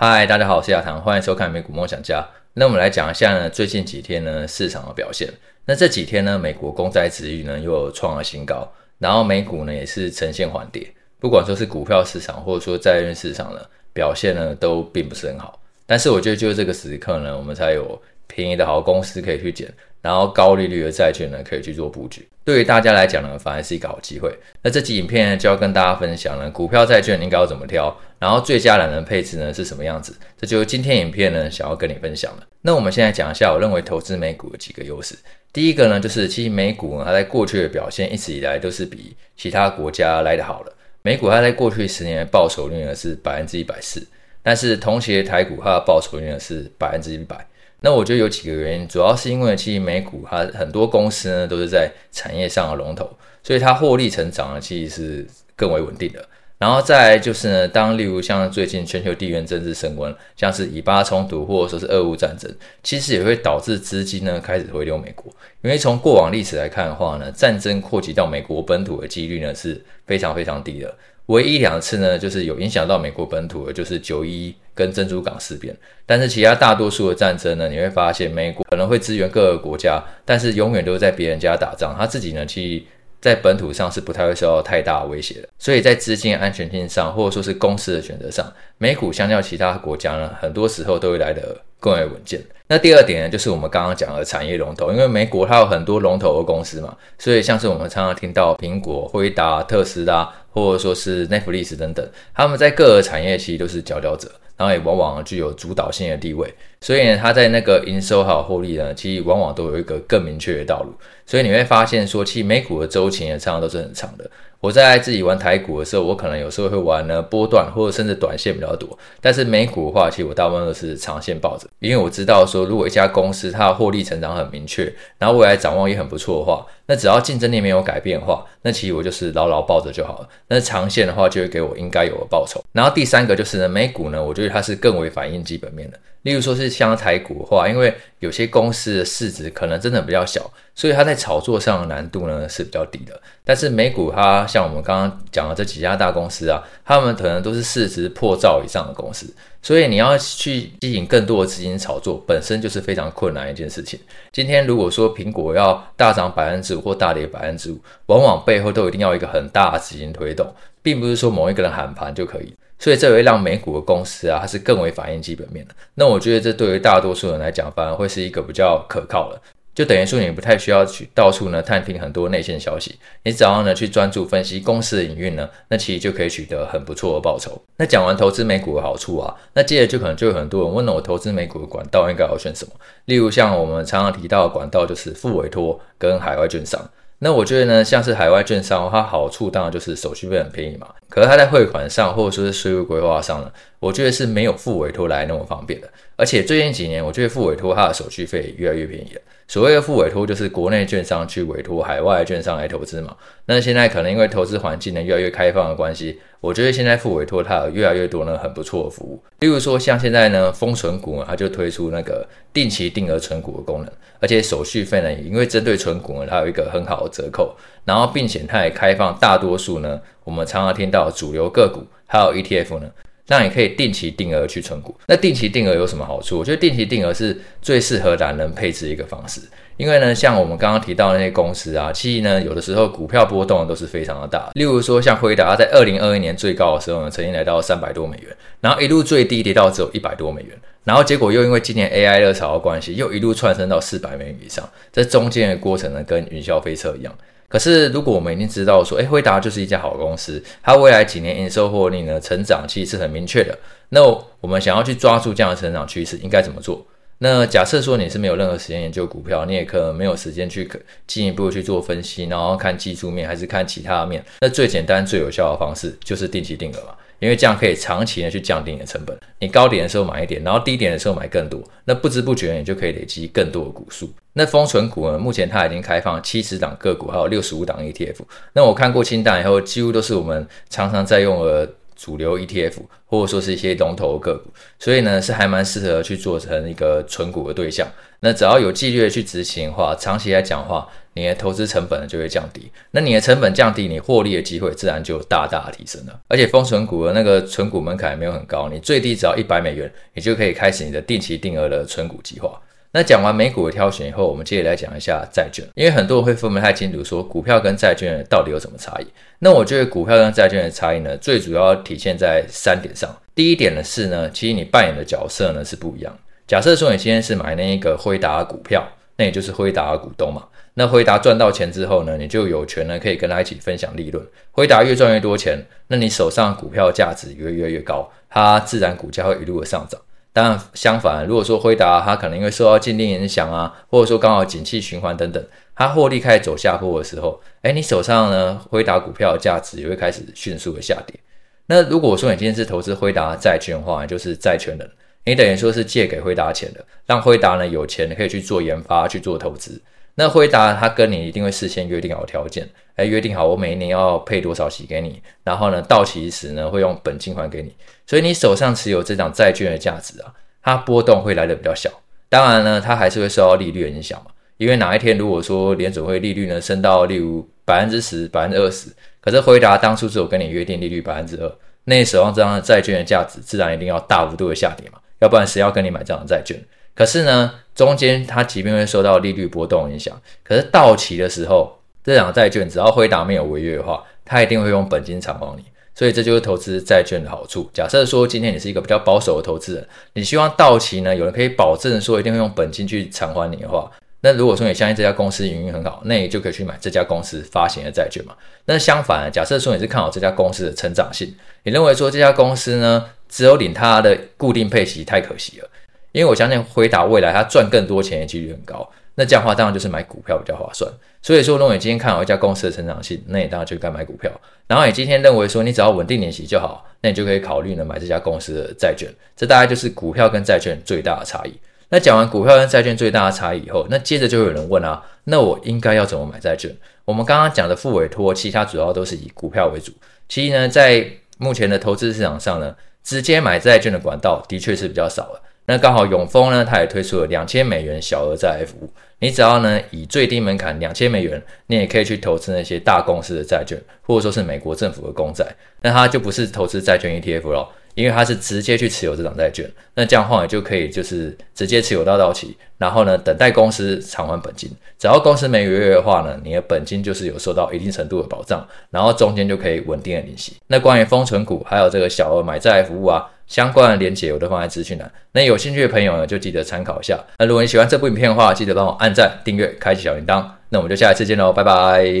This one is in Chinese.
嗨，大家好，我是亚堂，欢迎收看美股梦想家。那我们来讲一下呢，最近几天呢市场的表现。那这几天呢，美国公债殖率呢又创了新高，然后美股呢也是呈现缓跌。不管说是股票市场或者说债券市场呢，表现呢都并不是很好。但是我觉得就是这个时刻呢，我们才有便宜的好公司可以去捡，然后高利率的债券呢可以去做布局。对于大家来讲呢，反而是一个好机会。那这集影片呢，就要跟大家分享呢，股票债券应该要怎么挑，然后最佳懒人配置呢是什么样子？这就是今天影片呢想要跟你分享的。那我们现在讲一下，我认为投资美股的几个优势。第一个呢，就是其实美股呢，它在过去的表现一直以来都是比其他国家来的好的。美股它在过去十年的报酬率呢是百分之一百四，但是同期的台股它的报酬率呢是百分之一百。那我觉得有几个原因，主要是因为其实美股它很多公司呢都是在产业上的龙头，所以它获利成长呢其实是更为稳定的。然后再来就是呢，当例如像最近全球地缘政治升温，像是以巴冲突或者说是俄乌战争，其实也会导致资金呢开始回流美国。因为从过往历史来看的话呢，战争扩及到美国本土的几率呢是非常非常低的。唯一两次呢，就是有影响到美国本土的，就是九一一跟珍珠港事变。但是其他大多数的战争呢，你会发现美国可能会支援各个国家，但是永远都在别人家打仗，他自己呢其实在本土上是不太会受到太大威胁的。所以在资金安全性上，或者说是公司的选择上，美股相较其他国家呢，很多时候都会来得更为稳健。那第二点呢，就是我们刚刚讲的产业龙头，因为美国它有很多龙头的公司嘛，所以像是我们常常听到苹果、辉达、特斯拉。或者说是 Netflix 等等，他们在各个产业其实都是佼佼者，然后也往往具有主导性的地位，所以呢，他在那个营收还有获利呢，其实往往都有一个更明确的道路。所以你会发现说，其实美股的周期也，常常都是很长的。我在自己玩台股的时候，我可能有时候会玩呢波段或者甚至短线比较多，但是美股的话，其实我大部分都是长线抱着，因为我知道说，如果一家公司它的获利成长很明确，然后未来展望也很不错的话，那只要竞争力没有改变的话，那其实我就是牢牢抱着就好了。那长线的话，就会给我应该有的报酬。然后第三个就是呢，美股呢，我觉得它是更为反映基本面的。例如说是像台股的话，因为有些公司的市值可能真的比较小，所以它在炒作上的难度呢是比较低的。但是美股它像我们刚刚讲的这几家大公司啊，他们可能都是市值破兆以上的公司，所以你要去吸引更多的资金炒作，本身就是非常困难一件事情。今天如果说苹果要大涨百分之五或大跌百分之五，往往背后都一定要一个很大的资金推动，并不是说某一个人喊盘就可以。所以这会让美股的公司啊，它是更为反映基本面的。那我觉得这对于大多数人来讲，反而会是一个比较可靠的。就等于说你不太需要去到处呢探听很多内线消息，你只要呢去专注分析公司的营运呢，那其实就可以取得很不错的报酬。那讲完投资美股的好处啊，那接着就可能就有很多人问了，我投资美股的管道应该要选什么？例如像我们常常提到的管道，就是副委托跟海外券商。那我觉得呢，像是海外券商，它好处当然就是手续费很便宜嘛。可是它在汇款上，或者说是税务规划上呢，我觉得是没有付委托来那么方便的。而且最近几年，我觉得付委托它的手续费越来越便宜了。所谓的付委托，就是国内券商去委托海外券商来投资嘛。那现在可能因为投资环境呢越来越开放的关系，我觉得现在付委托它有越来越多呢很不错的服务。例如说像现在呢，封存股，它就推出那个定期定额存股的功能，而且手续费呢，也因为针对存股呢，它有一个很好的折扣。然后并且它也开放大多数呢，我们常常听到主流个股还有 ETF 呢。那你可以定期定额去存股。那定期定额有什么好处？我觉得定期定额是最适合懒人配置一个方式。因为呢，像我们刚刚提到那些公司啊，其实呢，有的时候股票波动都是非常的大。例如说，像辉达，它在二零二一年最高的时候呢，曾经来到三百多美元，然后一路最低跌到只有一百多美元，然后结果又因为今年 AI 热潮的关系，又一路窜升到四百美元以上。这中间的过程呢，跟云霄飞车一样。可是，如果我们已经知道说，诶，辉达就是一家好公司，它未来几年营收获利呢，成长期是很明确的。那我们想要去抓住这样的成长趋势，应该怎么做？那假设说你是没有任何时间研究股票，你也可能没有时间去进一步去做分析，然后看技术面还是看其他面，那最简单最有效的方式就是定期定额嘛。因为这样可以长期的去降低你的成本，你高点的时候买一点，然后低点的时候买更多，那不知不觉你就可以累积更多的股数。那封存股呢，目前它已经开放七十档个股，还有六十五档 ETF。那我看过清单以后，几乎都是我们常常在用的主流 ETF，或者说是一些龙头个股，所以呢是还蛮适合去做成一个存股的对象。那只要有纪律的去执行的话，长期来讲的话，你的投资成本就会降低。那你的成本降低，你获利的机会自然就大大提升了。而且封存股的那个存股门槛没有很高，你最低只要一百美元，你就可以开始你的定期定额的存股计划。那讲完美股的挑选以后，我们接着来讲一下债券，因为很多人会分不太清楚，说股票跟债券到底有什么差异。那我觉得股票跟债券的差异呢，最主要体现在三点上。第一点呢是呢，其实你扮演的角色呢是不一样。假设说你今天是买那一个辉达股票，那也就是辉达的股东嘛。那辉达赚到钱之后呢，你就有权呢可以跟他一起分享利润。辉达越赚越多钱，那你手上股票价值也会越来越高，它自然股价会一路的上涨。当然，相反，如果说辉达它可能因为受到禁令影响啊，或者说刚好景气循环等等，它获利开始走下坡的时候，哎，你手上呢辉达股票的价值也会开始迅速的下跌。那如果说你今天是投资辉达债券的话，就是债权人，你等于说是借给辉达钱的，让辉达呢有钱可以去做研发、去做投资。那辉达他跟你一定会事先约定好条件，哎，约定好我每一年要配多少息给你，然后呢到期时呢会用本金还给你，所以你手上持有这张债券的价值啊，它波动会来的比较小。当然呢，它还是会受到利率的影响嘛，因为哪一天如果说联准会利率呢升到例如百分之十、百分之二十，可是辉达当初只有跟你约定利率百分之二，那你手上这张债券的价值自然一定要大幅度的下跌嘛，要不然谁要跟你买这张债券？可是呢，中间它即便会受到利率波动影响，可是到期的时候，这两个债券只要辉达没有违约的话，它一定会用本金偿还你。所以这就是投资债券的好处。假设说今天你是一个比较保守的投资人，你希望到期呢，有人可以保证说一定会用本金去偿还你的话，那如果说你相信这家公司营运很好，那你就可以去买这家公司发行的债券嘛。那相反，假设说你是看好这家公司的成长性，你认为说这家公司呢，只有领它的固定配息太可惜了。因为我相信辉达未来它赚更多钱的几率很高，那这样的话当然就是买股票比较划算。所以说，如果你今天看好一家公司的成长性，那你当然就该买股票。然后你今天认为说你只要稳定领息就好，那你就可以考虑呢买这家公司的债券。这大概就是股票跟债券最大的差异。那讲完股票跟债券最大的差异以后，那接着就有人问啊，那我应该要怎么买债券？我们刚刚讲的副委托，其他主要都是以股票为主。其实呢，在目前的投资市场上呢，直接买债券的管道的确是比较少了。那刚好永丰呢，它也推出了两千美元小额债服务。你只要呢以最低门槛两千美元，你也可以去投资那些大公司的债券，或者说是美国政府的公债。那它就不是投资债券 ETF 了，因为它是直接去持有这张债券。那这样的话，你就可以就是直接持有到到期，然后呢等待公司偿还本金。只要公司没违约的话呢，你的本金就是有受到一定程度的保障，然后中间就可以稳定的利息。那关于封存股还有这个小额买债服务啊。相关的连结我都放在资讯栏，那有兴趣的朋友呢，就记得参考一下。那如果你喜欢这部影片的话，记得帮我按赞、订阅、开启小铃铛。那我们就下一次见喽，拜拜。